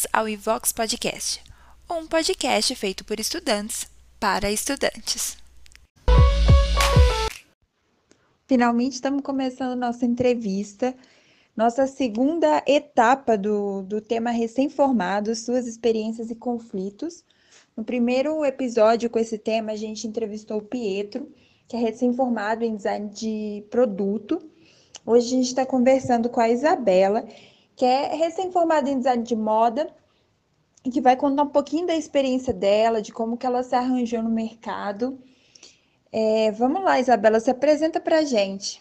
Bem-vindos ao Ivox Podcast, um podcast feito por estudantes para estudantes. Finalmente estamos começando nossa entrevista, nossa segunda etapa do, do tema recém-formados, suas experiências e conflitos. No primeiro episódio com esse tema, a gente entrevistou o Pietro, que é recém-formado em design de produto. Hoje a gente está conversando com a Isabela, que é recém-formada em design de moda e que vai contar um pouquinho da experiência dela, de como que ela se arranjou no mercado. É, vamos lá, Isabela, se apresenta para a gente.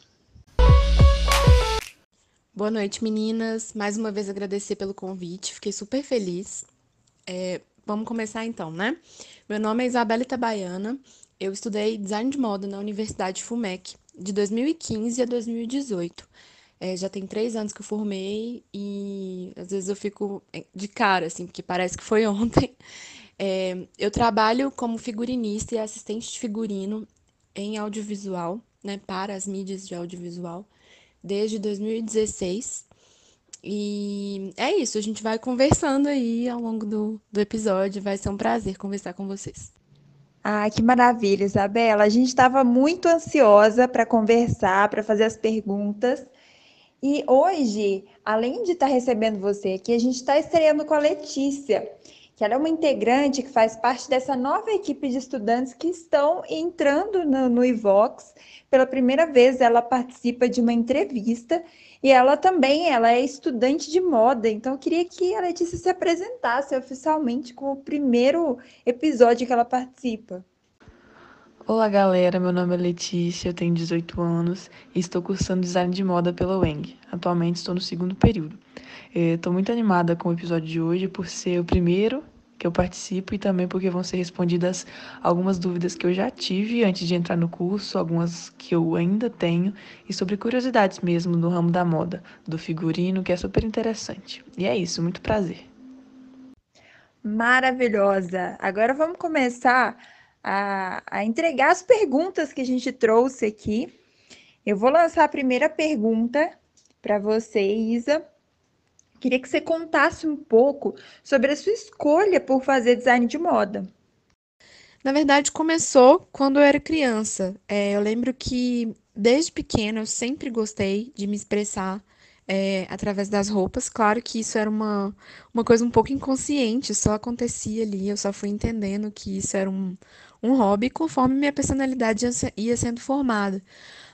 Boa noite, meninas. Mais uma vez agradecer pelo convite, fiquei super feliz. É, vamos começar então, né? Meu nome é Isabela Itabaiana, eu estudei design de moda na Universidade FUMEC de 2015 a 2018. É, já tem três anos que eu formei e às vezes eu fico é, de cara, assim, porque parece que foi ontem. É, eu trabalho como figurinista e assistente de figurino em audiovisual, né, para as mídias de audiovisual, desde 2016. E é isso, a gente vai conversando aí ao longo do, do episódio. Vai ser um prazer conversar com vocês. Ah, que maravilha, Isabela. A gente estava muito ansiosa para conversar, para fazer as perguntas. E hoje, além de estar tá recebendo você aqui, a gente está estreando com a Letícia, que ela é uma integrante que faz parte dessa nova equipe de estudantes que estão entrando no, no Ivox. Pela primeira vez, ela participa de uma entrevista e ela também ela é estudante de moda. Então, eu queria que a Letícia se apresentasse oficialmente com o primeiro episódio que ela participa. Olá, galera. Meu nome é Letícia, eu tenho 18 anos e estou cursando design de moda pela UENG. Atualmente estou no segundo período. Estou muito animada com o episódio de hoje por ser o primeiro que eu participo e também porque vão ser respondidas algumas dúvidas que eu já tive antes de entrar no curso, algumas que eu ainda tenho e sobre curiosidades mesmo no ramo da moda, do figurino, que é super interessante. E é isso, muito prazer. Maravilhosa. Agora vamos começar a, a entregar as perguntas que a gente trouxe aqui. Eu vou lançar a primeira pergunta para você, Isa. Queria que você contasse um pouco sobre a sua escolha por fazer design de moda. Na verdade, começou quando eu era criança. É, eu lembro que desde pequena eu sempre gostei de me expressar é, através das roupas. Claro que isso era uma, uma coisa um pouco inconsciente, só acontecia ali, eu só fui entendendo que isso era um, um hobby conforme minha personalidade ia sendo formada.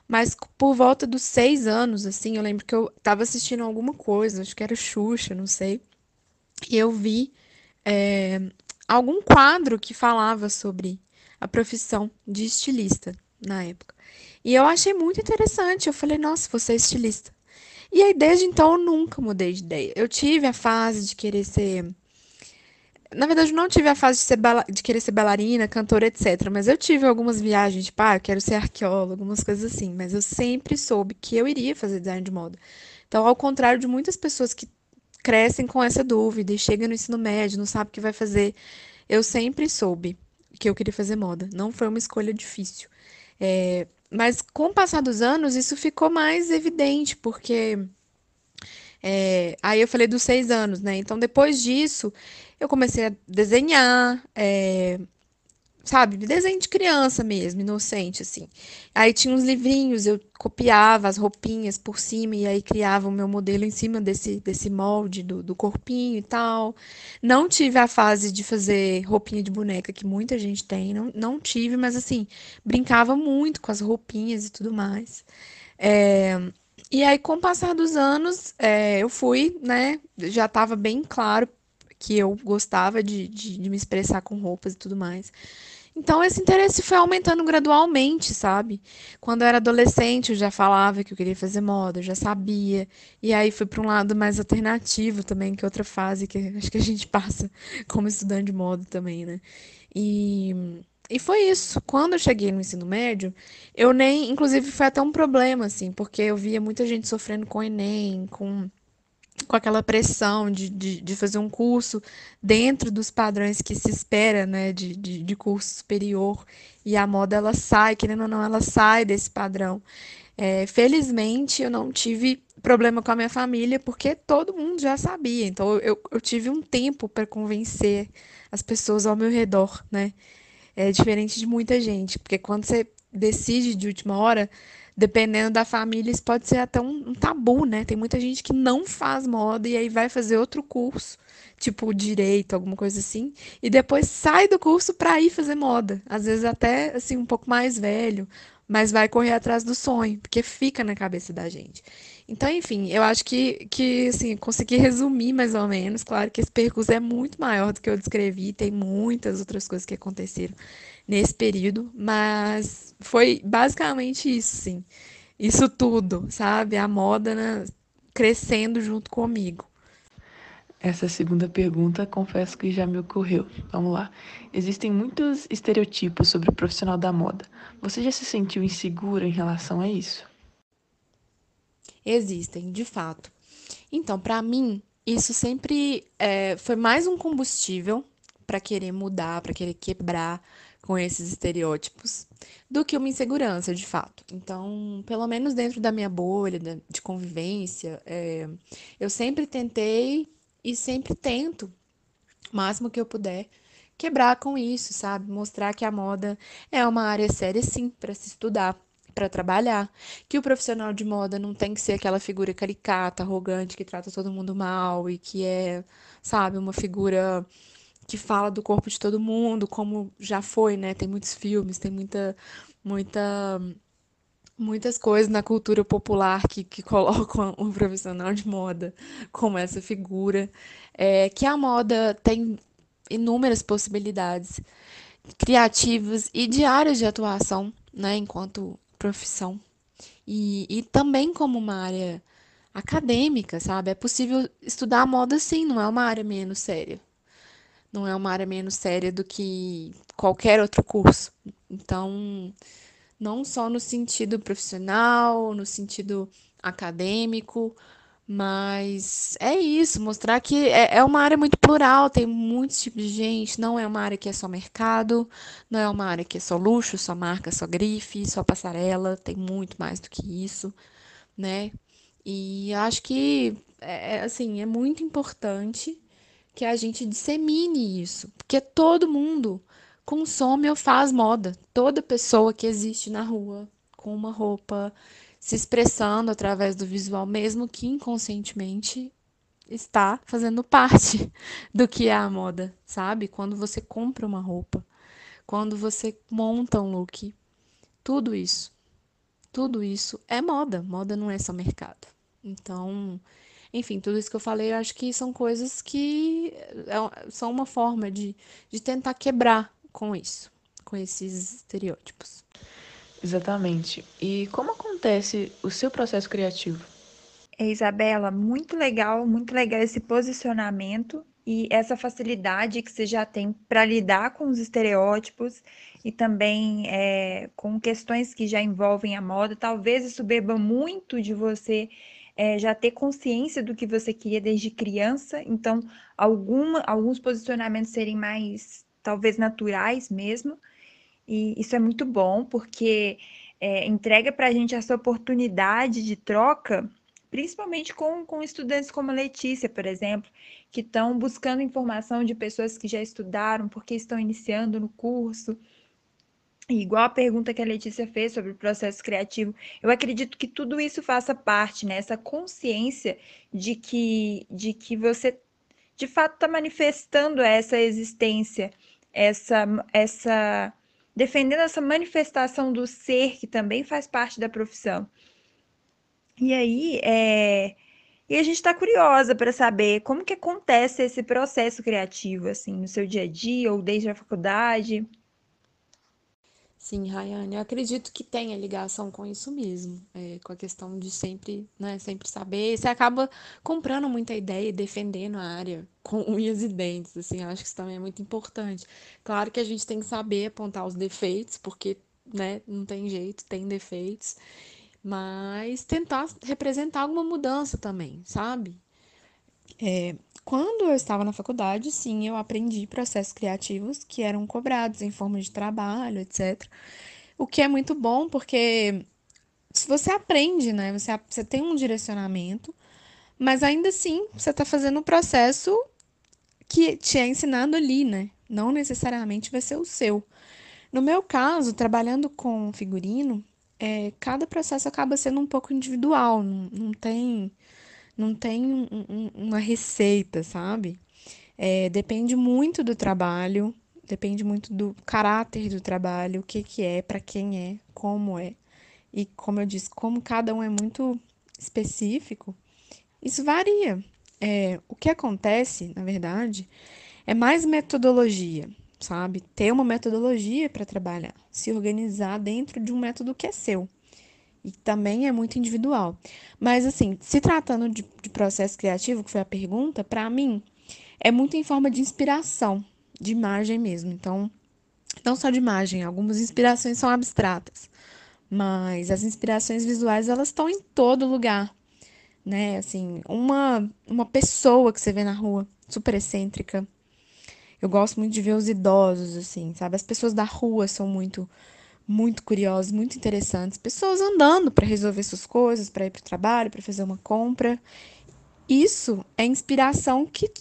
Mas por volta dos seis anos, assim, eu lembro que eu estava assistindo alguma coisa, acho que era Xuxa, não sei, e eu vi é, algum quadro que falava sobre a profissão de estilista na época. E eu achei muito interessante. Eu falei, nossa, você é estilista. E aí, desde então, eu nunca mudei de ideia. Eu tive a fase de querer ser. Na verdade, eu não tive a fase de, ser bala... de querer ser bailarina, cantora, etc. Mas eu tive algumas viagens, tipo, ah, eu quero ser arqueóloga, algumas coisas assim. Mas eu sempre soube que eu iria fazer design de moda. Então, ao contrário de muitas pessoas que crescem com essa dúvida e chegam no ensino médio, não sabem o que vai fazer, eu sempre soube que eu queria fazer moda. Não foi uma escolha difícil. É, mas com o passar dos anos, isso ficou mais evidente, porque é, aí eu falei dos seis anos, né? Então, depois disso, eu comecei a desenhar, é, sabe, desenho de criança mesmo, inocente, assim. Aí tinha uns livrinhos, eu copiava as roupinhas por cima e aí criava o meu modelo em cima desse, desse molde do, do corpinho e tal. Não tive a fase de fazer roupinha de boneca, que muita gente tem, não, não tive, mas assim, brincava muito com as roupinhas e tudo mais. É, e aí, com o passar dos anos, é, eu fui, né, já estava bem claro que eu gostava de, de, de me expressar com roupas e tudo mais. Então, esse interesse foi aumentando gradualmente, sabe? Quando eu era adolescente, eu já falava que eu queria fazer moda, eu já sabia. E aí fui para um lado mais alternativo também, que é outra fase que acho que a gente passa como estudante de moda também, né? E, e foi isso. Quando eu cheguei no ensino médio, eu nem. Inclusive, foi até um problema, assim, porque eu via muita gente sofrendo com Enem, com com aquela pressão de, de, de, fazer um curso dentro dos padrões que se espera, né, de, de, de, curso superior, e a moda ela sai, querendo ou não, ela sai desse padrão. É, felizmente eu não tive problema com a minha família, porque todo mundo já sabia. Então, eu, eu tive um tempo para convencer as pessoas ao meu redor, né? É diferente de muita gente, porque quando você decide de última hora, dependendo da família, isso pode ser até um, um, tabu, né? Tem muita gente que não faz moda e aí vai fazer outro curso, tipo direito, alguma coisa assim, e depois sai do curso para ir fazer moda. Às vezes até assim um pouco mais velho, mas vai correr atrás do sonho, porque fica na cabeça da gente. Então, enfim, eu acho que, que assim, consegui resumir mais ou menos. Claro que esse percurso é muito maior do que eu descrevi, tem muitas outras coisas que aconteceram nesse período, mas foi basicamente isso, sim. Isso tudo, sabe? A moda né, crescendo junto comigo. Essa segunda pergunta, confesso que já me ocorreu. Vamos lá. Existem muitos estereotipos sobre o profissional da moda. Você já se sentiu insegura em relação a isso? Existem, de fato. Então, para mim, isso sempre é, foi mais um combustível para querer mudar, para querer quebrar com esses estereótipos, do que uma insegurança, de fato. Então, pelo menos dentro da minha bolha de convivência, é, eu sempre tentei e sempre tento, o máximo que eu puder, quebrar com isso, sabe? Mostrar que a moda é uma área séria, sim, para se estudar para trabalhar, que o profissional de moda não tem que ser aquela figura caricata, arrogante, que trata todo mundo mal e que é, sabe, uma figura que fala do corpo de todo mundo, como já foi, né? Tem muitos filmes, tem muita, muita, muitas coisas na cultura popular que, que colocam um profissional de moda como essa figura. É, que a moda tem inúmeras possibilidades criativas e de áreas de atuação, né? Enquanto profissão. E, e também como uma área acadêmica, sabe? É possível estudar moda sim, não é uma área menos séria não é uma área menos séria do que qualquer outro curso. Então, não só no sentido profissional, no sentido acadêmico, mas é isso, mostrar que é, é uma área muito plural, tem muitos tipos de gente, não é uma área que é só mercado, não é uma área que é só luxo, só marca, só grife, só passarela, tem muito mais do que isso, né? E acho que, é, é assim, é muito importante que a gente dissemine isso, porque todo mundo consome ou faz moda. Toda pessoa que existe na rua com uma roupa se expressando através do visual, mesmo que inconscientemente, está fazendo parte do que é a moda, sabe? Quando você compra uma roupa, quando você monta um look, tudo isso, tudo isso é moda. Moda não é só mercado. Então, enfim, tudo isso que eu falei, eu acho que são coisas que é, são uma forma de, de tentar quebrar com isso, com esses estereótipos. Exatamente. E como acontece o seu processo criativo? É, Isabela, muito legal, muito legal esse posicionamento e essa facilidade que você já tem para lidar com os estereótipos e também é, com questões que já envolvem a moda. Talvez isso beba muito de você é, já ter consciência do que você queria desde criança, então alguma, alguns posicionamentos serem mais, talvez, naturais mesmo, e isso é muito bom, porque é, entrega para a gente essa oportunidade de troca, principalmente com, com estudantes como a Letícia, por exemplo, que estão buscando informação de pessoas que já estudaram, porque estão iniciando no curso, igual a pergunta que a Letícia fez sobre o processo criativo, eu acredito que tudo isso faça parte, né? Consciência de que, de que você de fato está manifestando essa existência, essa, essa defendendo essa manifestação do ser que também faz parte da profissão. E aí, é, e a gente está curiosa para saber como que acontece esse processo criativo, assim, no seu dia a dia ou desde a faculdade. Sim, Rayane, eu acredito que tenha ligação com isso mesmo, é, com a questão de sempre, né, sempre saber. Você acaba comprando muita ideia e defendendo a área com unhas e dentes, assim, acho que isso também é muito importante. Claro que a gente tem que saber apontar os defeitos, porque, né, não tem jeito, tem defeitos, mas tentar representar alguma mudança também, sabe? É, quando eu estava na faculdade, sim, eu aprendi processos criativos que eram cobrados em forma de trabalho, etc. O que é muito bom porque você aprende, né? Você, você tem um direcionamento, mas ainda assim você está fazendo o um processo que te é ensinado ali, né? Não necessariamente vai ser o seu. No meu caso, trabalhando com figurino, é, cada processo acaba sendo um pouco individual, não, não tem, não tem um, um, uma receita, sabe? É, depende muito do trabalho, depende muito do caráter do trabalho, o que, que é, para quem é, como é. E como eu disse, como cada um é muito específico, isso varia. É, o que acontece, na verdade, é mais metodologia, sabe? Ter uma metodologia para trabalhar, se organizar dentro de um método que é seu. E também é muito individual. Mas, assim, se tratando de, de processo criativo, que foi a pergunta, para mim, é muito em forma de inspiração, de imagem mesmo. Então, não só de imagem, algumas inspirações são abstratas, mas as inspirações visuais, elas estão em todo lugar né? Assim, uma, uma pessoa que você vê na rua, super excêntrica. Eu gosto muito de ver os idosos, assim, sabe? As pessoas da rua são muito, muito curiosas, muito interessantes. Pessoas andando para resolver suas coisas, para ir para o trabalho, para fazer uma compra. Isso é inspiração que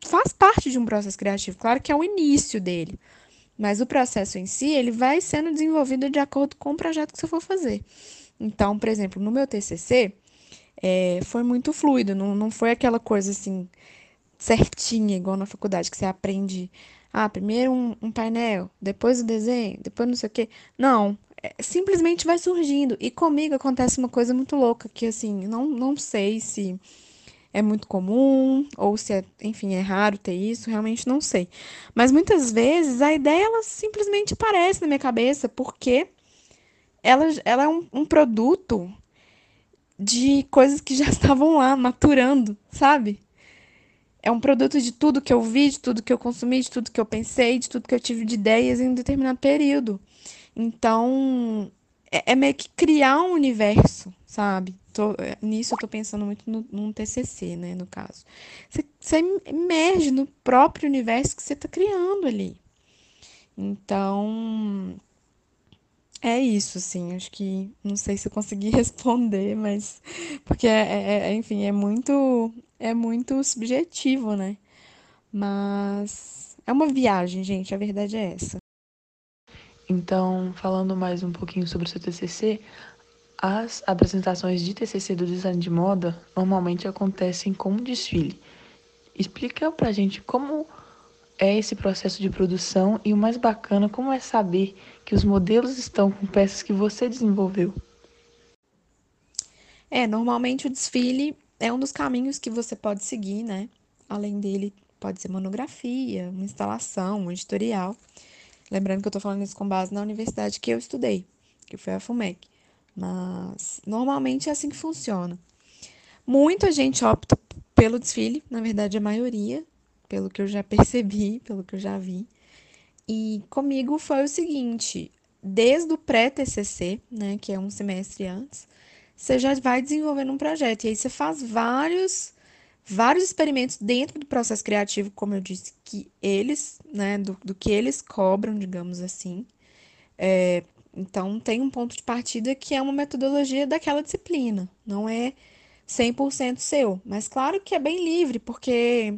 faz parte de um processo criativo. Claro que é o início dele. Mas o processo em si, ele vai sendo desenvolvido de acordo com o projeto que você for fazer. Então, por exemplo, no meu TCC, é, foi muito fluido, não, não foi aquela coisa assim certinha, igual na faculdade, que você aprende, ah, primeiro um, um painel, depois o desenho, depois não sei o quê. Não, é, simplesmente vai surgindo. E comigo acontece uma coisa muito louca, que assim, não, não sei se é muito comum ou se é, enfim, é raro ter isso, realmente não sei. Mas muitas vezes a ideia ela simplesmente aparece na minha cabeça porque ela, ela é um, um produto de coisas que já estavam lá maturando, sabe? É um produto de tudo que eu vi, de tudo que eu consumi, de tudo que eu pensei, de tudo que eu tive de ideias em um determinado período. Então, é, é meio que criar um universo, sabe? Tô, é, nisso eu tô pensando muito no, num TCC, né, no caso. Você, emerge no próprio universo que você tá criando ali. Então, é isso, assim, acho que não sei se eu consegui responder, mas porque é, é, é, enfim, é muito é muito subjetivo, né? Mas é uma viagem, gente, a verdade é essa. Então, falando mais um pouquinho sobre o seu TCC, as apresentações de TCC do design de moda normalmente acontecem com um desfile. Explica pra gente como é esse processo de produção e o mais bacana, como é saber que os modelos estão com peças que você desenvolveu. É, normalmente o desfile é um dos caminhos que você pode seguir, né? Além dele, pode ser monografia, uma instalação, um editorial. Lembrando que eu estou falando isso com base na universidade que eu estudei, que foi a FUMEC. Mas normalmente é assim que funciona. Muita gente opta pelo desfile, na verdade a maioria, pelo que eu já percebi, pelo que eu já vi. E comigo foi o seguinte: desde o pré-TCC, né, que é um semestre antes, você já vai desenvolvendo um projeto. E aí você faz vários vários experimentos dentro do processo criativo, como eu disse, que eles, né, do, do que eles cobram, digamos assim. É, então, tem um ponto de partida que é uma metodologia daquela disciplina, não é 100% seu. Mas, claro que é bem livre, porque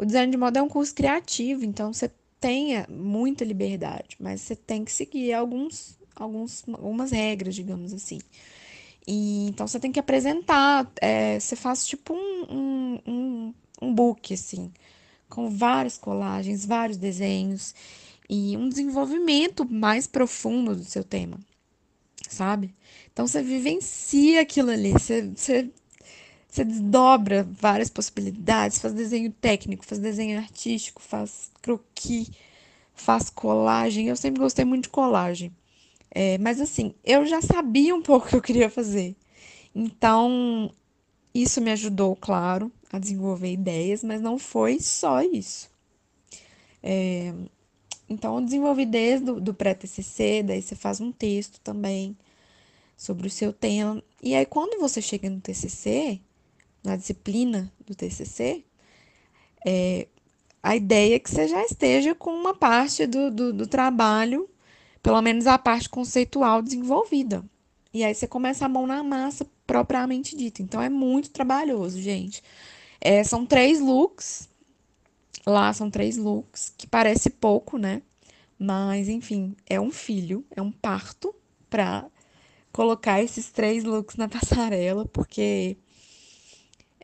o design de moda é um curso criativo, então você tenha muita liberdade, mas você tem que seguir alguns, alguns, algumas regras, digamos assim. E, então você tem que apresentar, é, você faz tipo um, um, um, um book, assim, com várias colagens, vários desenhos e um desenvolvimento mais profundo do seu tema, sabe? Então você vivencia aquilo ali, você, você você desdobra várias possibilidades, faz desenho técnico, faz desenho artístico, faz croquis, faz colagem. Eu sempre gostei muito de colagem. É, mas assim, eu já sabia um pouco o que eu queria fazer. Então, isso me ajudou, claro, a desenvolver ideias, mas não foi só isso. É, então, eu desenvolvi desde o pré-TCC, daí você faz um texto também sobre o seu tema. E aí, quando você chega no TCC, na disciplina do TCC, é, a ideia é que você já esteja com uma parte do, do, do trabalho, pelo menos a parte conceitual desenvolvida. E aí você começa a mão na massa propriamente dita. Então é muito trabalhoso, gente. É, são três looks. Lá são três looks, que parece pouco, né? Mas, enfim, é um filho, é um parto para colocar esses três looks na passarela, porque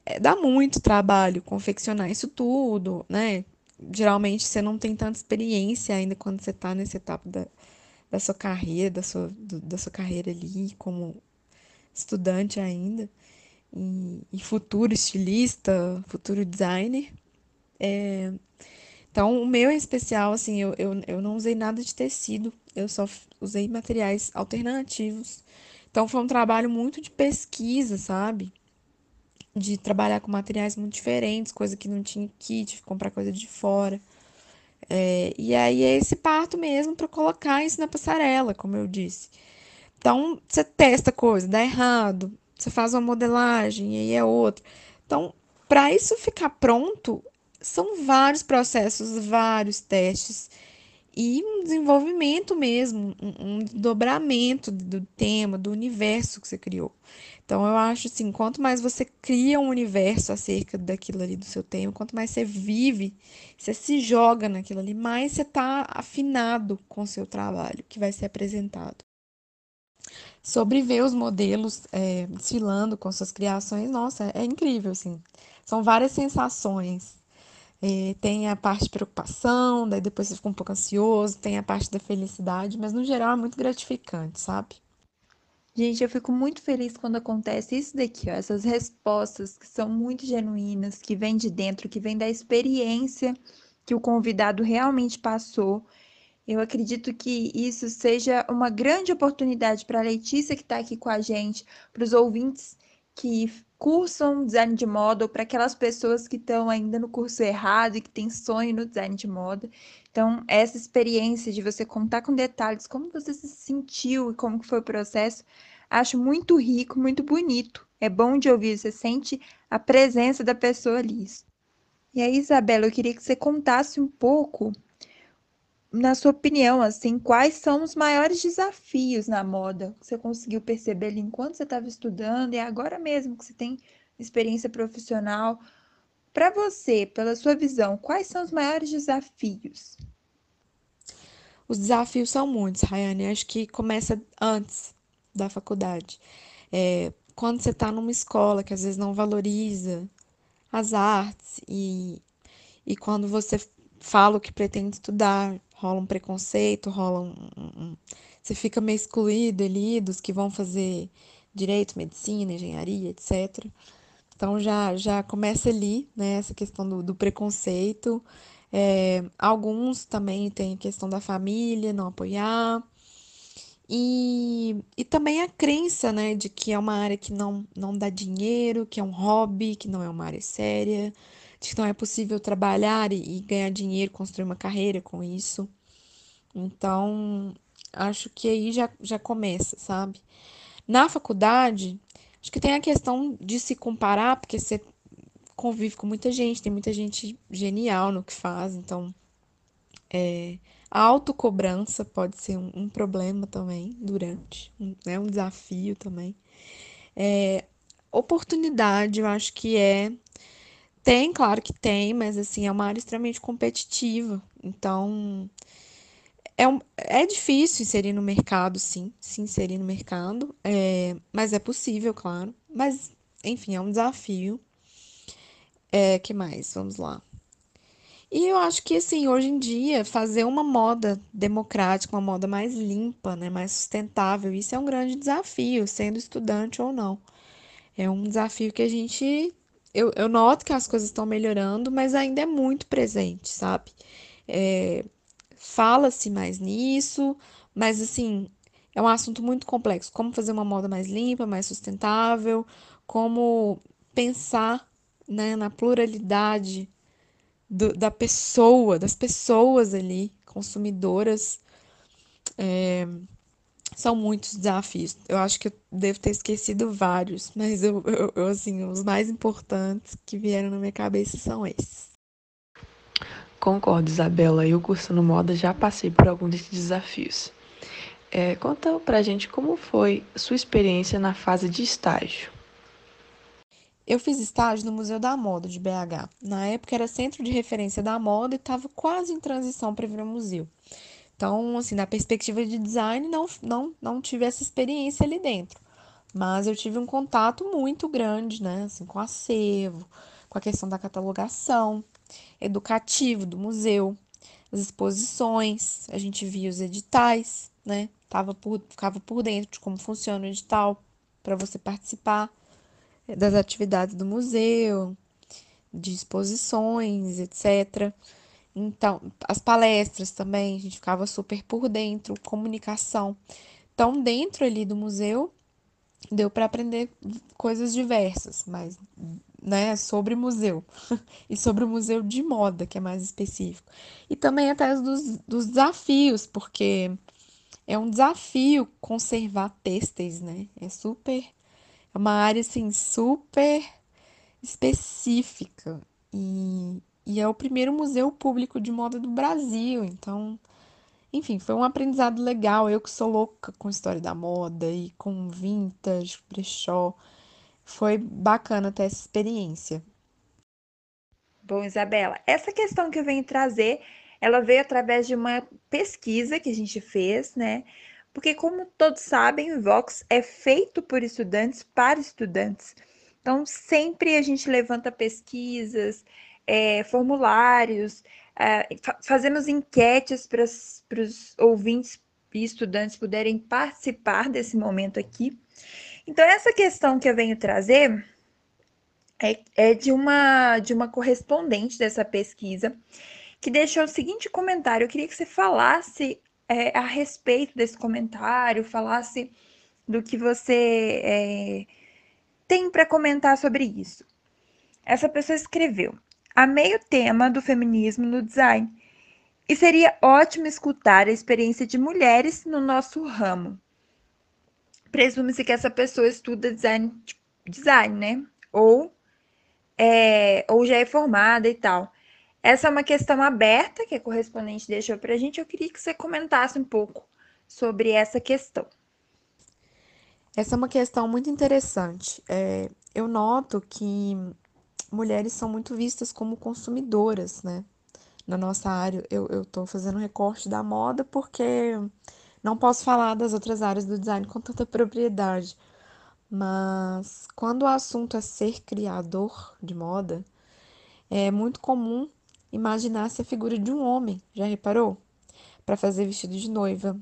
é, dá muito trabalho confeccionar isso tudo, né? Geralmente você não tem tanta experiência ainda quando você está nessa etapa da, da sua carreira, da sua, do, da sua carreira ali como estudante ainda, e, e futuro estilista, futuro designer. É, então, o meu em especial, assim, eu, eu, eu não usei nada de tecido, eu só usei materiais alternativos. Então, foi um trabalho muito de pesquisa, sabe? De trabalhar com materiais muito diferentes, coisa que não tinha kit, comprar coisa de fora. É, e aí é esse parto mesmo para colocar isso na passarela, como eu disse. Então, você testa coisa, dá errado, você faz uma modelagem e aí é outra. Então, para isso ficar pronto, são vários processos, vários testes e um desenvolvimento mesmo, um, um dobramento do tema, do universo que você criou. Então, eu acho assim, quanto mais você cria um universo acerca daquilo ali do seu tema, quanto mais você vive, você se joga naquilo ali, mais você está afinado com o seu trabalho que vai ser apresentado. Sobre ver os modelos é, desfilando com suas criações, nossa, é incrível, assim. São várias sensações. É, tem a parte de preocupação, daí depois você fica um pouco ansioso, tem a parte da felicidade, mas no geral é muito gratificante, sabe? Gente, eu fico muito feliz quando acontece isso daqui, ó, essas respostas que são muito genuínas, que vêm de dentro, que vêm da experiência que o convidado realmente passou. Eu acredito que isso seja uma grande oportunidade para a Letícia que está aqui com a gente, para os ouvintes que cursam design de moda ou para aquelas pessoas que estão ainda no curso errado e que têm sonho no design de moda. Então, essa experiência de você contar com detalhes como você se sentiu e como foi o processo, acho muito rico, muito bonito. É bom de ouvir, você sente a presença da pessoa ali. E aí, Isabela, eu queria que você contasse um pouco, na sua opinião, assim, quais são os maiores desafios na moda você conseguiu perceber ali enquanto você estava estudando e agora mesmo que você tem experiência profissional. Para você, pela sua visão, quais são os maiores desafios? Os desafios são muitos, Rayane. Acho que começa antes da faculdade. É, quando você está numa escola que às vezes não valoriza as artes e, e quando você fala o que pretende estudar, rola um preconceito, rola um, um, você fica meio excluído ali dos que vão fazer direito, medicina, engenharia, etc. Então já, já começa ali, né, essa questão do, do preconceito. É, alguns também têm a questão da família, não apoiar. E, e também a crença, né, de que é uma área que não, não dá dinheiro, que é um hobby, que não é uma área séria, de que não é possível trabalhar e, e ganhar dinheiro, construir uma carreira com isso. Então, acho que aí já, já começa, sabe? Na faculdade, acho que tem a questão de se comparar, porque você convive com muita gente, tem muita gente genial no que faz, então é, a autocobrança pode ser um, um problema também durante, um, né, um desafio também. É, oportunidade, eu acho que é. Tem, claro que tem, mas assim, é uma área extremamente competitiva. Então, é, um, é difícil inserir no mercado, sim, se inserir no mercado, é, mas é possível, claro. Mas, enfim, é um desafio. É, que mais? Vamos lá. E eu acho que, assim, hoje em dia, fazer uma moda democrática, uma moda mais limpa, né, mais sustentável, isso é um grande desafio, sendo estudante ou não. É um desafio que a gente. Eu, eu noto que as coisas estão melhorando, mas ainda é muito presente, sabe? É, Fala-se mais nisso, mas, assim, é um assunto muito complexo. Como fazer uma moda mais limpa, mais sustentável, como pensar né, na pluralidade do, da pessoa, das pessoas ali, consumidoras. É, são muitos desafios. Eu acho que eu devo ter esquecido vários, mas eu, eu, eu, assim, os mais importantes que vieram na minha cabeça são esses. Concordo, Isabela. Eu cursando moda já passei por alguns desses desafios. É, conta pra gente como foi sua experiência na fase de estágio. Eu fiz estágio no Museu da Moda de BH. Na época era centro de referência da moda e estava quase em transição para virar museu. Então, assim, na perspectiva de design, não, não, não tive essa experiência ali dentro. Mas eu tive um contato muito grande, né, assim, com acervo, com a questão da catalogação, educativo do museu, as exposições, a gente via os editais, né, tava por, ficava por dentro de como funciona o edital para você participar das atividades do museu, de exposições, etc. Então, as palestras também, a gente ficava super por dentro, comunicação. Então, dentro ali do museu, deu para aprender coisas diversas, mas né, sobre museu e sobre o museu de moda, que é mais específico. E também até dos, dos desafios, porque é um desafio conservar têxteis, né? É super é uma área assim super específica e, e é o primeiro museu público de moda do Brasil, então, enfim, foi um aprendizado legal. Eu que sou louca com história da moda e com vintage, brechó, foi bacana ter essa experiência. Bom, Isabela, essa questão que eu venho trazer, ela veio através de uma pesquisa que a gente fez, né? Porque, como todos sabem, o Vox é feito por estudantes para estudantes. Então, sempre a gente levanta pesquisas, é, formulários, é, fa fazemos enquetes para os ouvintes e estudantes puderem participar desse momento aqui. Então, essa questão que eu venho trazer é, é de, uma, de uma correspondente dessa pesquisa que deixou o seguinte comentário. Eu queria que você falasse é, a respeito desse comentário, falasse do que você é, tem para comentar sobre isso. Essa pessoa escreveu: Amei o tema do feminismo no design e seria ótimo escutar a experiência de mulheres no nosso ramo. Presume-se que essa pessoa estuda design, design né? Ou, é, ou já é formada e tal. Essa é uma questão aberta que a correspondente deixou para a gente. Eu queria que você comentasse um pouco sobre essa questão. Essa é uma questão muito interessante. É, eu noto que mulheres são muito vistas como consumidoras, né? Na nossa área, eu estou fazendo um recorte da moda porque não posso falar das outras áreas do design com tanta propriedade. Mas quando o assunto é ser criador de moda, é muito comum imaginasse a figura de um homem, já reparou? Para fazer vestido de noiva,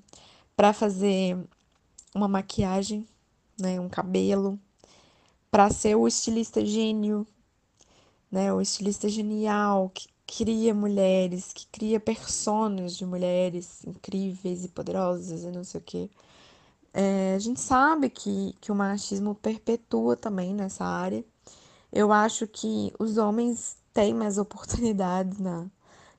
para fazer uma maquiagem, né, um cabelo, para ser o estilista gênio, né, o estilista genial que cria mulheres, que cria personas de mulheres incríveis e poderosas e não sei o quê. É, a gente sabe que, que o machismo perpetua também nessa área. Eu acho que os homens tem mais oportunidades na,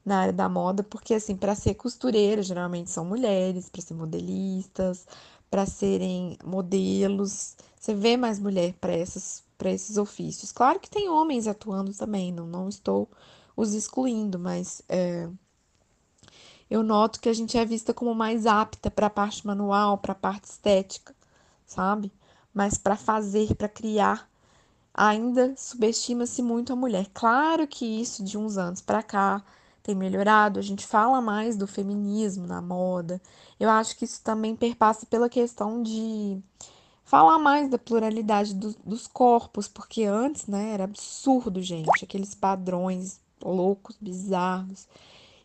na área da moda, porque assim, para ser costureira, geralmente são mulheres, para ser modelistas, para serem modelos. Você vê mais mulher para esses, para esses ofícios. Claro que tem homens atuando também, não, não estou os excluindo, mas é, eu noto que a gente é vista como mais apta para a parte manual, para a parte estética, sabe? Mas para fazer, para criar, ainda subestima-se muito a mulher. Claro que isso de uns anos para cá tem melhorado, a gente fala mais do feminismo na moda. Eu acho que isso também perpassa pela questão de falar mais da pluralidade do, dos corpos, porque antes, né, era absurdo, gente, aqueles padrões loucos, bizarros.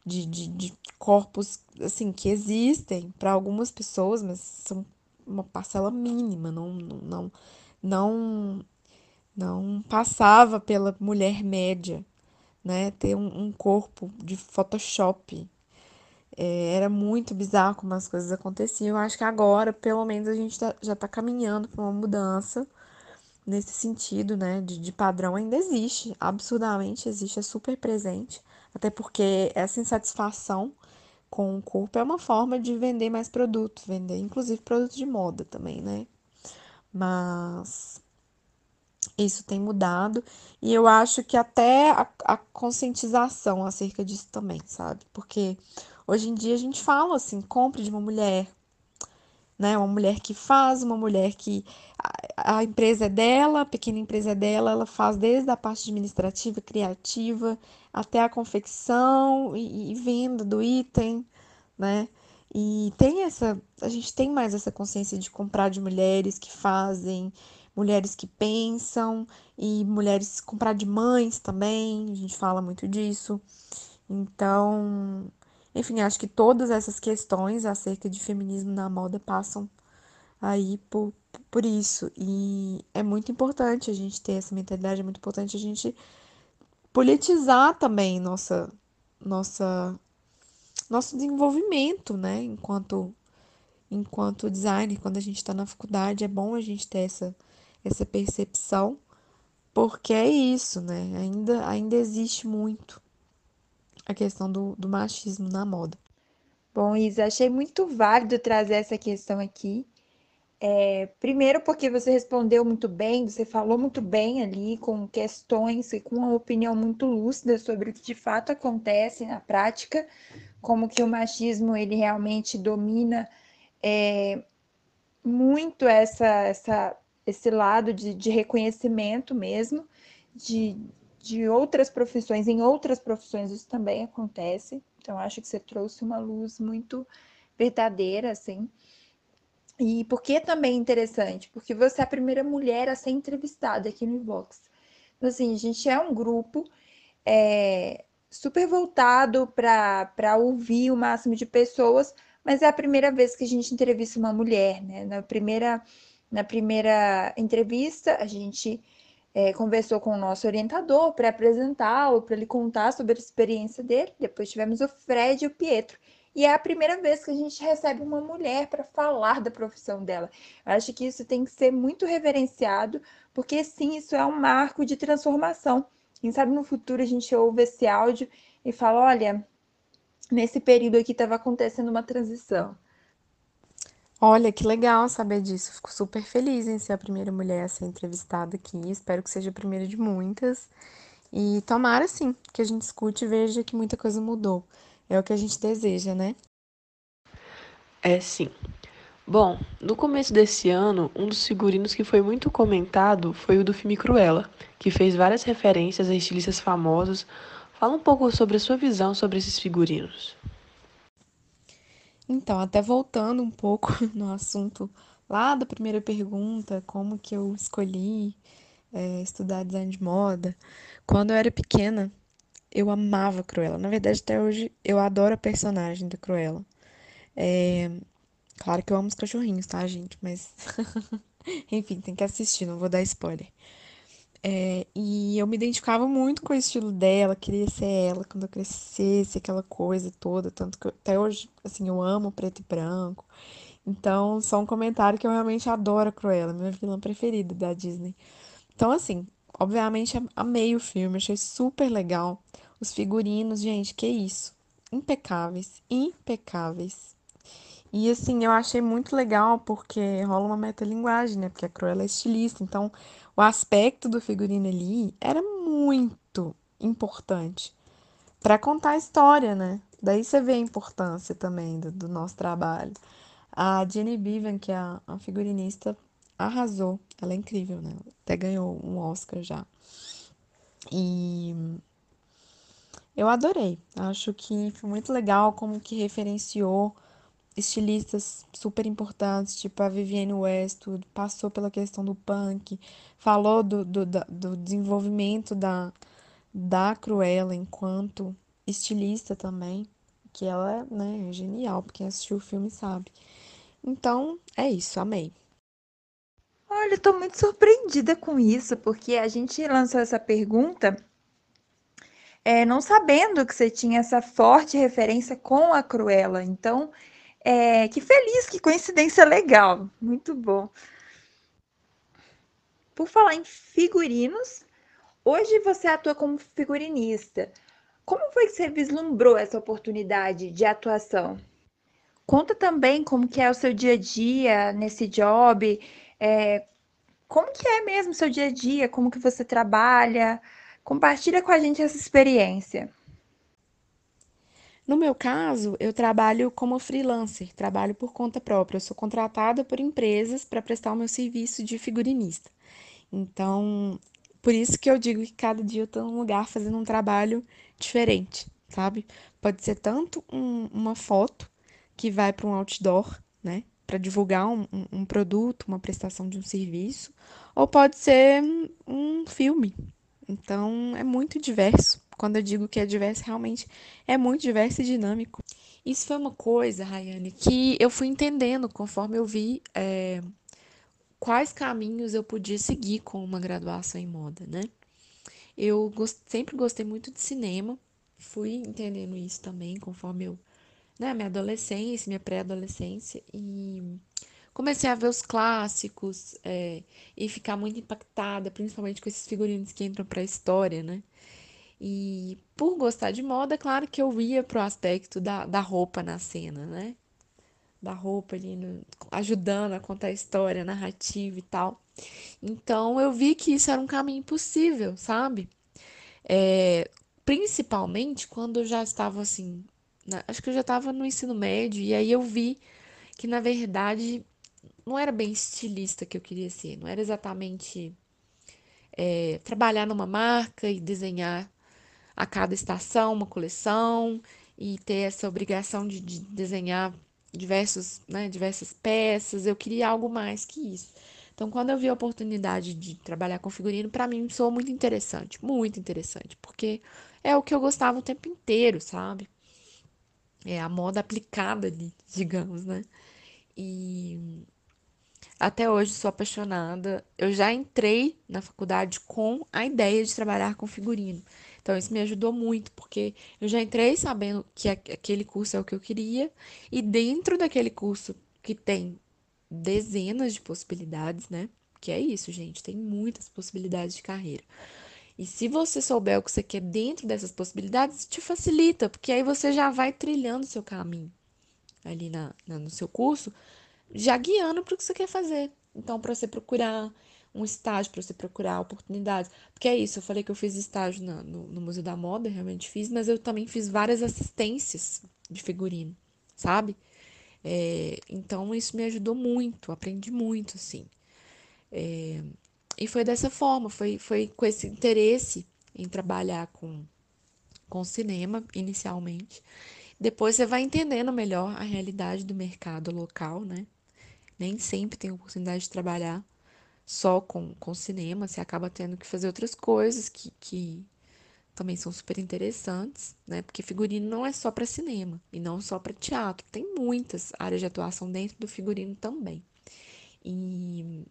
De, de, de corpos assim que existem para algumas pessoas, mas são uma parcela mínima, não, não, não não passava pela mulher média, né? Ter um, um corpo de Photoshop. É, era muito bizarro como as coisas aconteciam. Eu acho que agora, pelo menos, a gente tá, já está caminhando para uma mudança nesse sentido, né? De, de padrão ainda existe, absurdamente existe, é super presente. Até porque essa insatisfação com o corpo é uma forma de vender mais produtos, vender inclusive produtos de moda também, né? Mas isso tem mudado e eu acho que até a, a, conscientização acerca disso também, sabe? Porque hoje em dia a gente fala assim, compre de uma mulher, né? Uma mulher que faz, uma mulher que a, a empresa é dela, a pequena empresa é dela, ela faz desde a parte administrativa, criativa, até a confecção e, e venda do item, né? E tem essa, a gente tem mais essa consciência de comprar de mulheres que fazem, mulheres que pensam e mulheres comprar de mães também, a gente fala muito disso. Então, enfim, acho que todas essas questões acerca de feminismo na moda passam aí por, por isso. E é muito importante a gente ter essa mentalidade, é muito importante a gente politizar também nossa, nossa, nosso desenvolvimento, né? Enquanto, enquanto designer, quando a gente está na faculdade, é bom a gente ter essa, essa percepção, porque é isso, né? Ainda, ainda existe muito a questão do, do machismo na moda. Bom, Isa, achei muito válido trazer essa questão aqui. É, primeiro, porque você respondeu muito bem, você falou muito bem ali, com questões e com uma opinião muito lúcida sobre o que de fato acontece na prática, como que o machismo ele realmente domina é, muito essa, essa, esse lado de, de reconhecimento mesmo, de, de outras profissões, em outras profissões isso também acontece. Então, acho que você trouxe uma luz muito verdadeira, assim. E por que também interessante? Porque você é a primeira mulher a ser entrevistada aqui no Inbox. Então, assim, a gente é um grupo é, super voltado para ouvir o máximo de pessoas, mas é a primeira vez que a gente entrevista uma mulher, né? Na primeira, na primeira entrevista, a gente é, conversou com o nosso orientador para apresentá-lo, para ele contar sobre a experiência dele. Depois tivemos o Fred e o Pietro. E é a primeira vez que a gente recebe uma mulher para falar da profissão dela. Eu acho que isso tem que ser muito reverenciado, porque sim, isso é um marco de transformação. Quem sabe no futuro a gente ouve esse áudio e fala: olha, nesse período aqui estava acontecendo uma transição. Olha, que legal saber disso. Fico super feliz em ser a primeira mulher a ser entrevistada aqui. Espero que seja a primeira de muitas. E tomara, sim, que a gente escute e veja que muita coisa mudou. É o que a gente deseja, né? É sim. Bom, no começo desse ano, um dos figurinos que foi muito comentado foi o do filme Cruella, que fez várias referências a estilistas famosos. Fala um pouco sobre a sua visão sobre esses figurinos. Então, até voltando um pouco no assunto lá da primeira pergunta, como que eu escolhi é, estudar design de moda. Quando eu era pequena, eu amava Cruella. Na verdade, até hoje, eu adoro a personagem da Cruella. É, claro que eu amo os cachorrinhos, tá, gente? Mas, enfim, tem que assistir, não vou dar spoiler. É, e eu me identificava muito com o estilo dela, queria ser ela quando eu crescesse, aquela coisa toda. Tanto que eu, até hoje, assim, eu amo preto e branco. Então, só um comentário que eu realmente adoro a Cruella, minha vilã preferida da Disney. Então, assim, obviamente amei o filme, achei super legal. Os figurinos, gente, que isso. Impecáveis, impecáveis. E assim, eu achei muito legal porque rola uma metalinguagem, né? Porque a Cruella é estilista, então o aspecto do figurino ali era muito importante para contar a história, né? Daí você vê a importância também do, do nosso trabalho. A Jenny Bevan, que é a, a, figurinista, arrasou. Ela é incrível, né? Até ganhou um Oscar já. E eu adorei. Acho que foi muito legal como que referenciou estilistas super importantes, tipo a Vivienne Westwood, passou pela questão do punk, falou do, do, do desenvolvimento da, da Cruella enquanto estilista também, que ela é né, genial, porque assistiu o filme sabe. Então, é isso, amei. Olha, eu tô muito surpreendida com isso, porque a gente lançou essa pergunta é, não sabendo que você tinha essa forte referência com a Cruella. Então, é, que feliz, que coincidência legal. Muito bom. Por falar em figurinos, hoje você atua como figurinista. Como foi que você vislumbrou essa oportunidade de atuação? Conta também como que é o seu dia a dia nesse job, é, como que é mesmo o seu dia a dia, como que você trabalha. Compartilha com a gente essa experiência. No meu caso, eu trabalho como freelancer, trabalho por conta própria. Eu sou contratada por empresas para prestar o meu serviço de figurinista. Então, por isso que eu digo que cada dia eu estou num lugar fazendo um trabalho diferente, sabe? Pode ser tanto um, uma foto que vai para um outdoor, né? Para divulgar um, um, produto, uma prestação de um serviço, ou pode ser um filme. Então, é muito diverso. Quando eu digo que é diverso, realmente é muito diverso e dinâmico. Isso foi uma coisa, Rayane, que eu fui entendendo conforme eu vi é, quais caminhos eu podia seguir com uma graduação em moda, né? Eu gost... sempre gostei muito de cinema, fui entendendo isso também conforme eu, né, minha adolescência, minha pré-adolescência, e comecei a ver os clássicos é, e ficar muito impactada, principalmente com esses figurinos que entram para a história, né? E por gostar de moda, claro que eu ia pro aspecto da, da roupa na cena, né? da roupa ali, no, ajudando a contar a história, a narrativa e tal. Então eu vi que isso era um caminho possível, sabe? É, principalmente quando eu já estava assim, na, acho que eu já estava no ensino médio, e aí eu vi que na verdade não era bem estilista que eu queria ser, não era exatamente é, trabalhar numa marca e desenhar a cada estação uma coleção e ter essa obrigação de, de desenhar diversos, né, diversas peças, eu queria algo mais que isso. Então, quando eu vi a oportunidade de trabalhar com figurino, para mim soou muito interessante, muito interessante, porque é o que eu gostava o tempo inteiro, sabe? É a moda aplicada ali, digamos, né? E até hoje sou apaixonada. Eu já entrei na faculdade com a ideia de trabalhar com figurino. Então, isso me ajudou muito, porque eu já entrei sabendo que aquele curso é o que eu queria, e dentro daquele curso que tem dezenas de possibilidades, né? Que é isso, gente, tem muitas possibilidades de carreira. E se você souber o que você quer dentro dessas possibilidades, te facilita, porque aí você já vai trilhando o seu caminho ali na, na no seu curso, já guiando para o que você quer fazer. Então, para você procurar um estágio para você procurar oportunidades. Porque é isso, eu falei que eu fiz estágio na, no, no Museu da Moda, realmente fiz, mas eu também fiz várias assistências de figurino, sabe? É, então isso me ajudou muito, aprendi muito, assim. É, e foi dessa forma, foi, foi com esse interesse em trabalhar com, com cinema, inicialmente. Depois você vai entendendo melhor a realidade do mercado local, né? Nem sempre tem oportunidade de trabalhar só com, com cinema, você acaba tendo que fazer outras coisas que, que também são super interessantes, né? Porque figurino não é só para cinema e não só para teatro, tem muitas áreas de atuação dentro do figurino também. E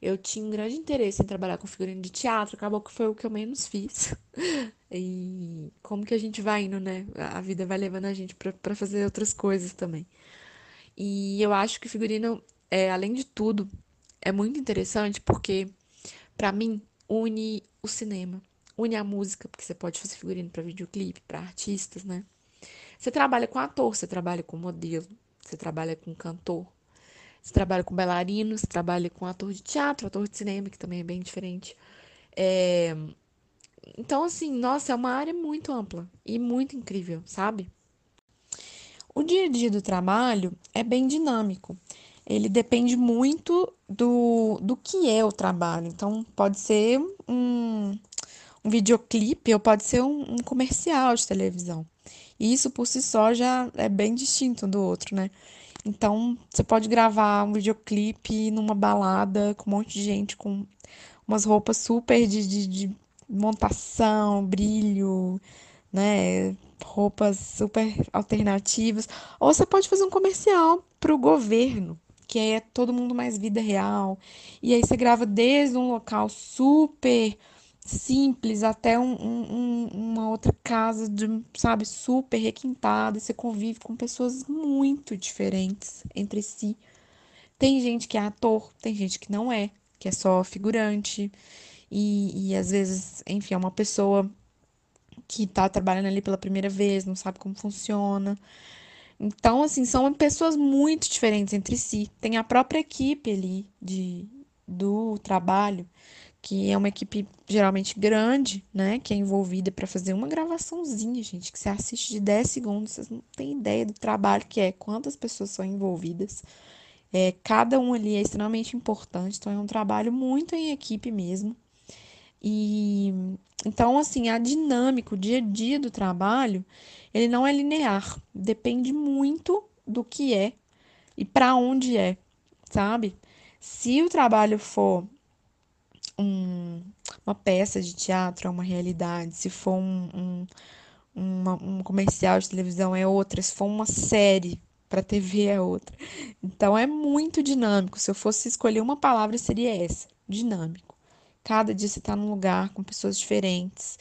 eu tinha um grande interesse em trabalhar com figurino de teatro, acabou que foi o que eu menos fiz. e como que a gente vai indo, né? A vida vai levando a gente para fazer outras coisas também. E eu acho que figurino, é, além de tudo, é muito interessante porque, para mim, une o cinema, une a música, porque você pode fazer figurino para videoclipe, para artistas, né? Você trabalha com ator, você trabalha com modelo, você trabalha com cantor, você trabalha com bailarino, você trabalha com ator de teatro, ator de cinema, que também é bem diferente. É... Então, assim, nossa, é uma área muito ampla e muito incrível, sabe? O dia a dia do trabalho é bem dinâmico ele depende muito do, do que é o trabalho. Então, pode ser um, um videoclipe ou pode ser um, um comercial de televisão. E isso por si só já é bem distinto do outro, né? Então, você pode gravar um videoclipe numa balada com um monte de gente com umas roupas super de, de, de montação, brilho, né? Roupas super alternativas. Ou você pode fazer um comercial para o governo, que é todo mundo mais vida real. E aí você grava desde um local super simples até um, um, uma outra casa, de, sabe, super requintada. Você convive com pessoas muito diferentes entre si. Tem gente que é ator, tem gente que não é, que é só figurante. E, e às vezes, enfim, é uma pessoa que tá trabalhando ali pela primeira vez, não sabe como funciona. Então, assim, são pessoas muito diferentes entre si. Tem a própria equipe ali de, do trabalho que é uma equipe geralmente grande, né, que é envolvida para fazer uma gravaçãozinha, gente, que você assiste de 10 segundos, vocês não têm ideia do trabalho que é, quantas pessoas são envolvidas. É, cada um ali é extremamente importante, então é um trabalho muito em equipe mesmo. E então, assim, a dinâmica, o dia a dia do trabalho, ele não é linear, depende muito do que é e para onde é, sabe? Se o trabalho for um, uma peça de teatro, é uma realidade, se for um, um, uma, um comercial de televisão, é outra, se for uma série para TV, é outra. Então, é muito dinâmico. Se eu fosse escolher uma palavra, seria essa: dinâmico. Cada dia você está num lugar com pessoas diferentes,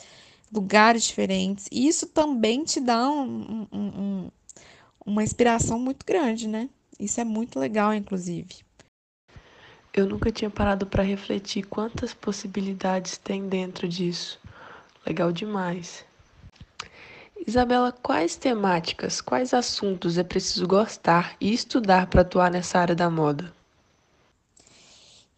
lugares diferentes. E isso também te dá um, um, um, uma inspiração muito grande, né? Isso é muito legal, inclusive. Eu nunca tinha parado para refletir quantas possibilidades tem dentro disso. Legal demais. Isabela, quais temáticas, quais assuntos é preciso gostar e estudar para atuar nessa área da moda?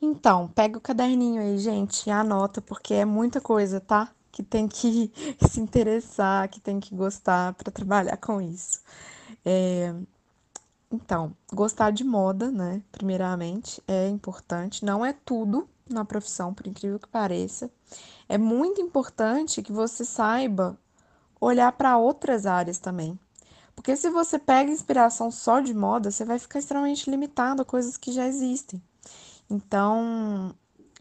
Então, pega o caderninho aí, gente, e anota, porque é muita coisa, tá? Que tem que se interessar, que tem que gostar para trabalhar com isso. É... Então, gostar de moda, né? Primeiramente, é importante. Não é tudo na profissão, por incrível que pareça. É muito importante que você saiba olhar para outras áreas também. Porque se você pega inspiração só de moda, você vai ficar extremamente limitado a coisas que já existem. Então,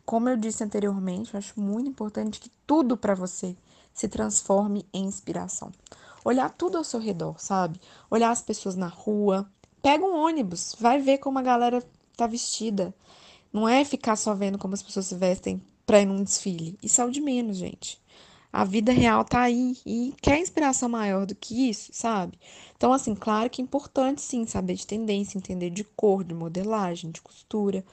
como eu disse anteriormente, eu acho muito importante que tudo para você se transforme em inspiração. Olhar tudo ao seu redor, sabe? Olhar as pessoas na rua. Pega um ônibus, vai ver como a galera tá vestida. Não é ficar só vendo como as pessoas se vestem para ir num desfile. Isso é o de menos, gente. A vida real tá aí e quer inspiração maior do que isso, sabe? Então, assim, claro que é importante sim saber de tendência, entender de cor, de modelagem, de costura,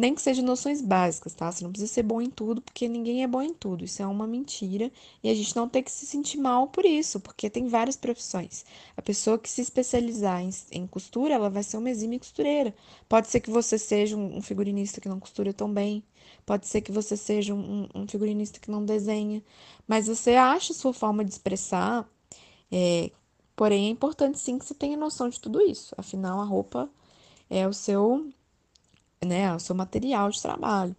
nem que sejam noções básicas, tá? Você não precisa ser bom em tudo, porque ninguém é bom em tudo. Isso é uma mentira. E a gente não tem que se sentir mal por isso, porque tem várias profissões. A pessoa que se especializar em, em costura, ela vai ser uma exímia costureira. Pode ser que você seja um, figurinista que não costura tão bem. Pode ser que você seja um, um figurinista que não desenha. Mas você acha sua forma de expressar. É, porém, é importante sim que você tenha noção de tudo isso. Afinal, a roupa é o seu né, o seu material de trabalho.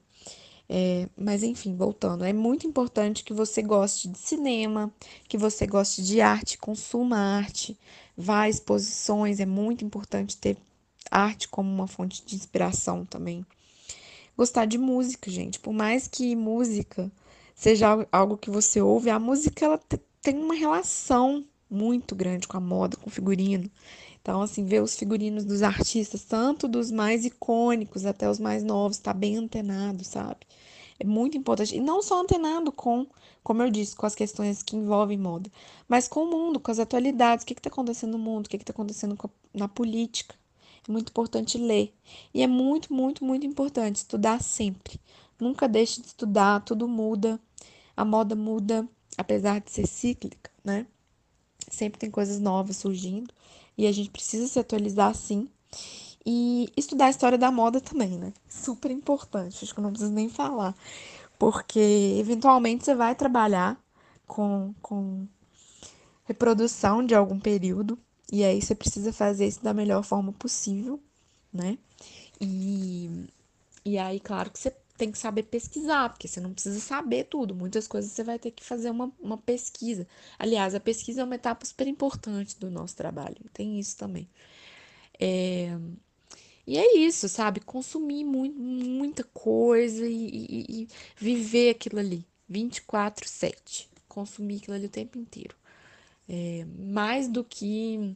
É, mas enfim, voltando, é muito importante que você goste de cinema, que você goste de arte, consuma arte, vá a exposições, é muito importante ter arte como uma fonte de inspiração também. Gostar de música, gente, por mais que música seja algo que você ouve, a música ela tem uma relação muito grande com a moda, com o figurino. Então, assim, ver os figurinos dos artistas, tanto dos mais icônicos até os mais novos, tá bem antenado, sabe? É muito importante. E não só antenado com, como eu disse, com as questões que envolvem moda, mas com o mundo, com as atualidades. O que está acontecendo no mundo? O que está acontecendo na política? É muito importante ler. E é muito, muito, muito importante estudar sempre. Nunca deixe de estudar, tudo muda. A moda muda, apesar de ser cíclica, né? Sempre tem coisas novas surgindo e a gente precisa se atualizar sim. E estudar a história da moda também, né? Super importante, acho que eu não preciso nem falar. Porque eventualmente você vai trabalhar com, com reprodução de algum período, e aí você precisa fazer isso da melhor forma possível, né? E, e aí, claro que você tem que saber pesquisar, porque você não precisa saber tudo. Muitas coisas você vai ter que fazer uma, uma pesquisa. Aliás, a pesquisa é uma etapa super importante do nosso trabalho. Tem isso também. É... E é isso, sabe? Consumir muito, muita coisa e, e, e viver aquilo ali. 24-7. Consumir aquilo ali o tempo inteiro. É, mais do que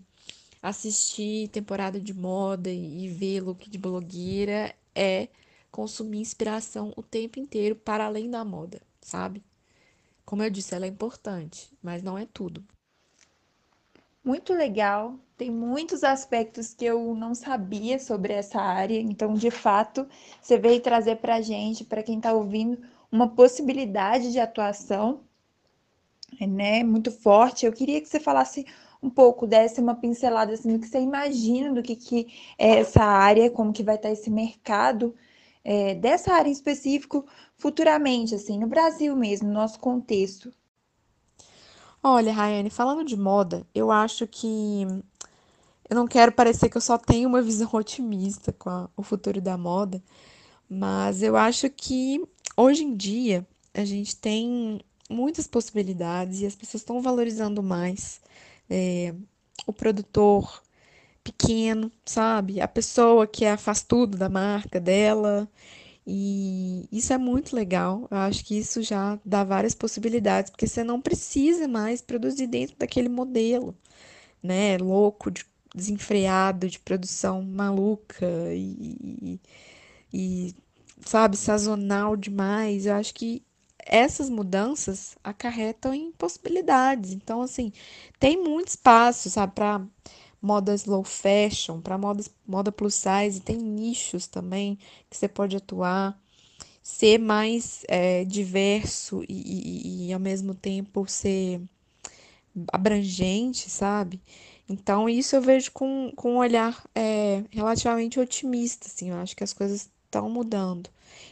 assistir temporada de moda e ver look de blogueira é consumir inspiração o tempo inteiro para além da moda, sabe? Como eu disse, ela é importante, mas não é tudo. Muito legal, tem muitos aspectos que eu não sabia sobre essa área, então, de fato, você veio trazer para a gente, para quem está ouvindo, uma possibilidade de atuação, né, muito forte. Eu queria que você falasse um pouco, desse uma pincelada assim, do que você imagina do que, que é essa área, como que vai estar esse mercado é, dessa área em específico futuramente, assim, no Brasil mesmo, no nosso contexto? Olha, Rayane, falando de moda, eu acho que eu não quero parecer que eu só tenho uma visão otimista com a- o futuro da moda, mas eu acho que hoje em dia a gente tem muitas possibilidades e as pessoas estão valorizando mais é, o produtor pequeno, sabe? A pessoa que é, faz tudo da marca dela. E isso é muito legal. Eu acho que isso já dá várias possibilidades, porque você não precisa mais produzir dentro daquele modelo, né? Louco, de- desenfreado, de produção maluca e, e, sabe, sazonal demais. Eu acho que essas mudanças acarretam em possibilidades. Então, assim, tem muito espaço, sabe, para moda slow fashion, para moda, moda plus size, tem nichos também que você pode atuar, ser mais é, diverso e, e, e ao mesmo tempo ser abrangente, sabe? Então, isso eu vejo com, com um olhar é, relativamente otimista, assim, eu acho que as coisas estão mudando.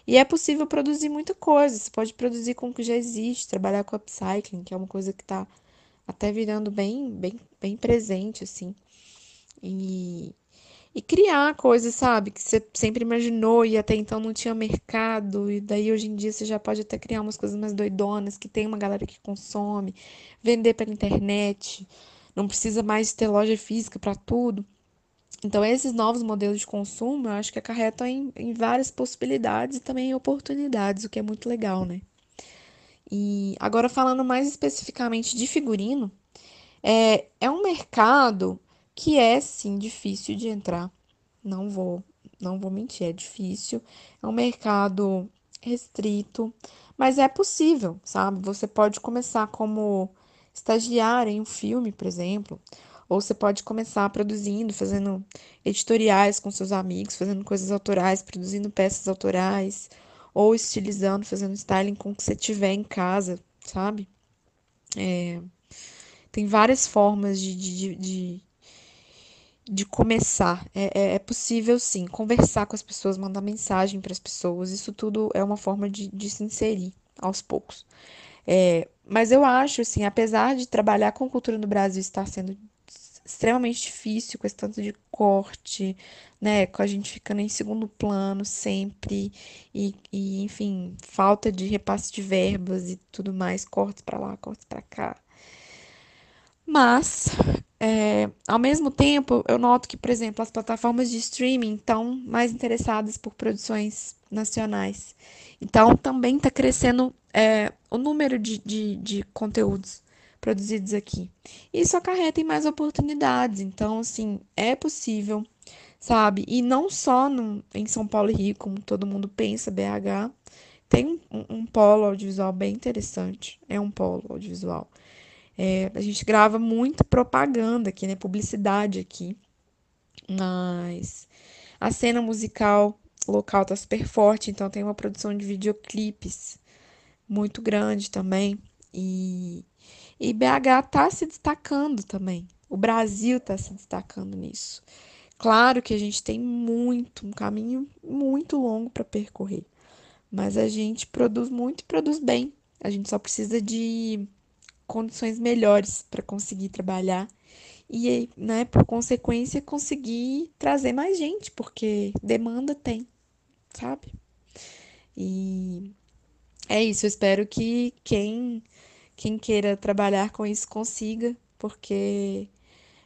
E é possível produzir muita coisa, você pode produzir com o que já existe, trabalhar com upcycling, que é uma coisa que está até virando bem, bem, bem presente, assim. E, e criar coisas, sabe, que você sempre imaginou e até então não tinha mercado, e daí hoje em dia você já pode até criar umas coisas mais doidonas, que tem uma galera que consome, vender pela internet, não precisa mais ter loja física para tudo. Então, esses novos modelos de consumo, eu acho que acarretam em, em várias possibilidades e também oportunidades, o que é muito legal, né? E agora, falando mais especificamente de figurino, é, é um mercado que é, sim, difícil de entrar. Não vou, não vou mentir, é difícil. É um mercado restrito, mas é possível, sabe? Você pode começar como estagiário em um filme, por exemplo, ou você pode começar produzindo, fazendo editoriais com seus amigos, fazendo coisas autorais, produzindo peças autorais, ou estilizando, fazendo styling com o que você tiver em casa, sabe? É, tem várias formas de, de, de, de começar. É, é, é possível, sim, conversar com as pessoas, mandar mensagem para as pessoas. Isso tudo é uma forma de, de se inserir aos poucos. É, mas eu acho, assim, apesar de trabalhar com cultura no Brasil estar sendo extremamente difícil com esse tanto de corte, né? Com a gente ficando em segundo plano sempre, e, e enfim, falta de repasse de verbas e tudo mais, cortes para lá, cortes para cá. Mas, é, ao mesmo tempo, eu noto que, por exemplo, as plataformas de streaming estão mais interessadas por produções nacionais. Então, também está crescendo é, o número de, de, de conteúdos produzidos aqui. Isso acarreta em mais oportunidades. Então, assim, é possível, sabe? E não só no, em São Paulo e Rio, como todo mundo pensa, BH. Tem um, um polo audiovisual bem interessante. É um polo audiovisual. É, a gente grava muito propaganda aqui, né? Publicidade aqui. Mas a cena musical local tá super forte, então tem uma produção de videoclipes muito grande também. E, e BH tá se destacando também. O Brasil tá se destacando nisso. Claro que a gente tem muito, um caminho muito longo para percorrer, mas a gente produz muito e produz bem. A gente só precisa de condições melhores para conseguir trabalhar e, né, por consequência, conseguir trazer mais gente, porque demanda tem, sabe? E é isso, eu espero que quem quem queira trabalhar com isso consiga, porque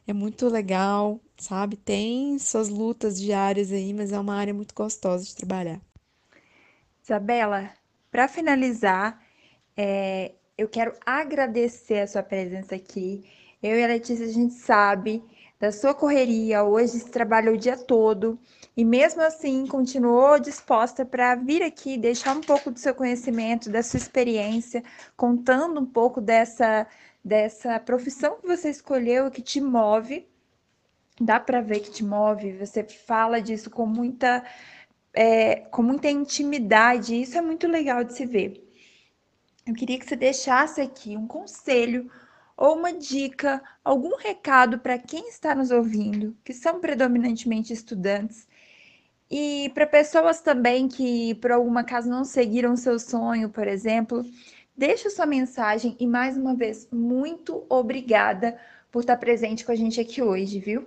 é muito legal, sabe? Tem suas lutas diárias aí, mas é uma área muito gostosa de trabalhar. Isabela, para finalizar, é, eu quero agradecer a sua presença aqui. Eu e a Letícia, a gente sabe da sua correria. Hoje trabalhou o dia todo e, mesmo assim, continuou disposta para vir aqui deixar um pouco do seu conhecimento, da sua experiência, contando um pouco dessa, dessa profissão que você escolheu e que te move. Dá para ver que te move, você fala disso com muita, é, com muita intimidade, e isso é muito legal de se ver. Eu queria que você deixasse aqui um conselho ou uma dica, algum recado para quem está nos ouvindo, que são predominantemente estudantes, E para pessoas também que, por alguma caso, não seguiram seu sonho, por exemplo, deixa sua mensagem e, mais uma vez, muito obrigada por estar presente com a gente aqui hoje, viu?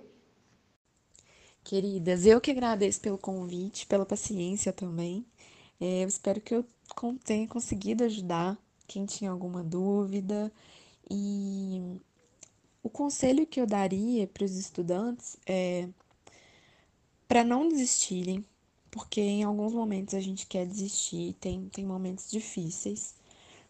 Queridas, eu que agradeço pelo convite, pela paciência também. É, eu espero que eu tenha conseguido ajudar quem tinha alguma dúvida. E o conselho que eu daria para os estudantes é para não desistirem, porque em alguns momentos a gente quer desistir, tem, tem momentos difíceis.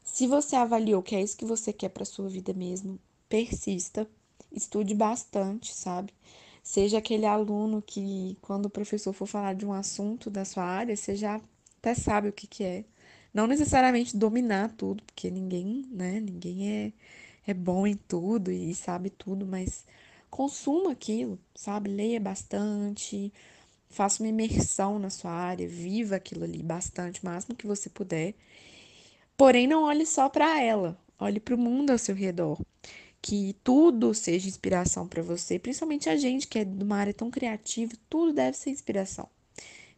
Se você avaliou que é isso que você quer para sua vida mesmo, persista, estude bastante, sabe? Seja aquele aluno que, quando o professor for falar de um assunto da sua área, você já até sabe o que, que é. Não necessariamente dominar tudo, porque ninguém, né? Ninguém é, é bom em tudo e sabe tudo, mas consuma aquilo, sabe? Leia bastante, faça uma imersão na sua área, viva aquilo ali bastante, o máximo que você puder. Porém, não olhe só para ela, olhe para o mundo ao seu redor que tudo seja inspiração para você, principalmente a gente que é de uma área tão criativa, tudo deve ser inspiração.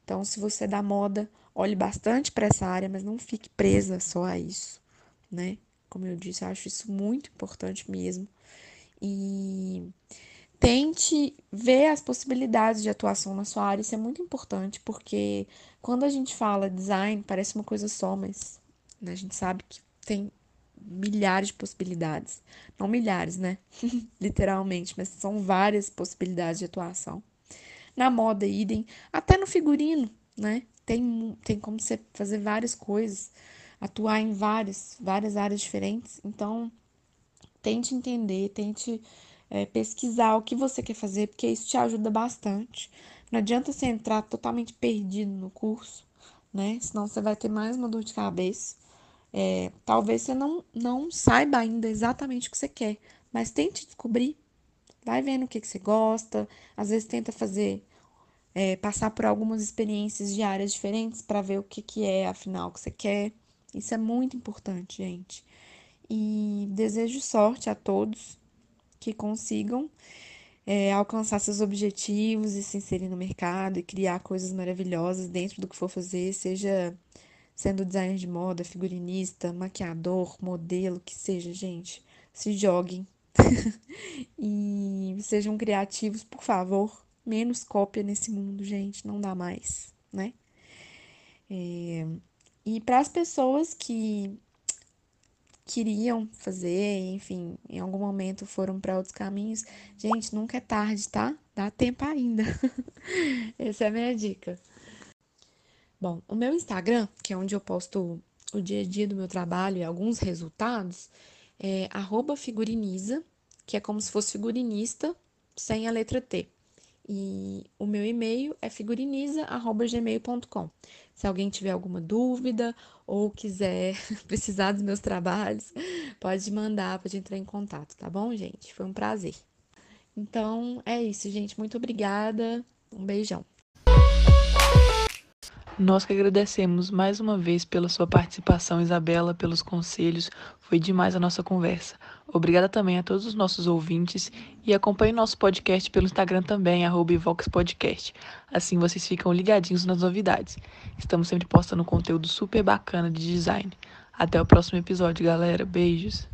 Então, se você é da moda, olhe bastante para essa área, mas não fique presa só a isso, né? Como eu disse, eu acho isso muito importante mesmo. E tente ver as possibilidades de atuação na sua área, isso é muito importante, porque quando a gente fala design, parece uma coisa só, mas né, a gente sabe que tem milhares de possibilidades. Não milhares, né? Literalmente, mas são várias possibilidades de atuação. Na moda, idem, até no figurino, né? Tem, tem como você fazer várias coisas, atuar em várias, várias áreas diferentes. Então, tente entender, tente é, pesquisar o que você quer fazer, porque isso te ajuda bastante. Não adianta você entrar totalmente perdido no curso, né? Senão você vai ter mais uma dor de cabeça. É, talvez você não, não saiba ainda exatamente o que você quer, mas tente descobrir. Vai vendo o que, que você gosta. Às vezes tenta fazer, é, passar por algumas experiências de áreas diferentes para ver o que, que é afinal que você quer. Isso é muito importante, gente. E desejo sorte a todos que consigam é, alcançar seus objetivos e se inserir no mercado e criar coisas maravilhosas dentro do que for fazer, seja sendo designer de moda, figurinista, maquiador, modelo, que seja, gente, se joguem e sejam criativos, por favor. Menos cópia nesse mundo, gente, não dá mais, né? É... E para as pessoas que queriam fazer, enfim, em algum momento foram para outros caminhos, gente, nunca é tarde, tá? Dá tempo ainda. Essa é a minha dica. Bom, o meu Instagram, que é onde eu posto o dia a dia do meu trabalho e alguns resultados, é figuriniza, que é como se fosse figurinista sem a letra T. E o meu e-mail é figuriniza.gmail.com. Se alguém tiver alguma dúvida ou quiser precisar dos meus trabalhos, pode mandar, pode entrar em contato, tá bom, gente? Foi um prazer. Então é isso, gente. Muito obrigada. Um beijão. Nós que agradecemos mais uma vez pela sua participação, Isabela, pelos conselhos. Foi demais a nossa conversa. Obrigada também a todos os nossos ouvintes e acompanhe nosso podcast pelo Instagram também, @voxpodcast. Assim vocês ficam ligadinhos nas novidades. Estamos sempre postando conteúdo super bacana de design. Até o próximo episódio, galera. Beijos.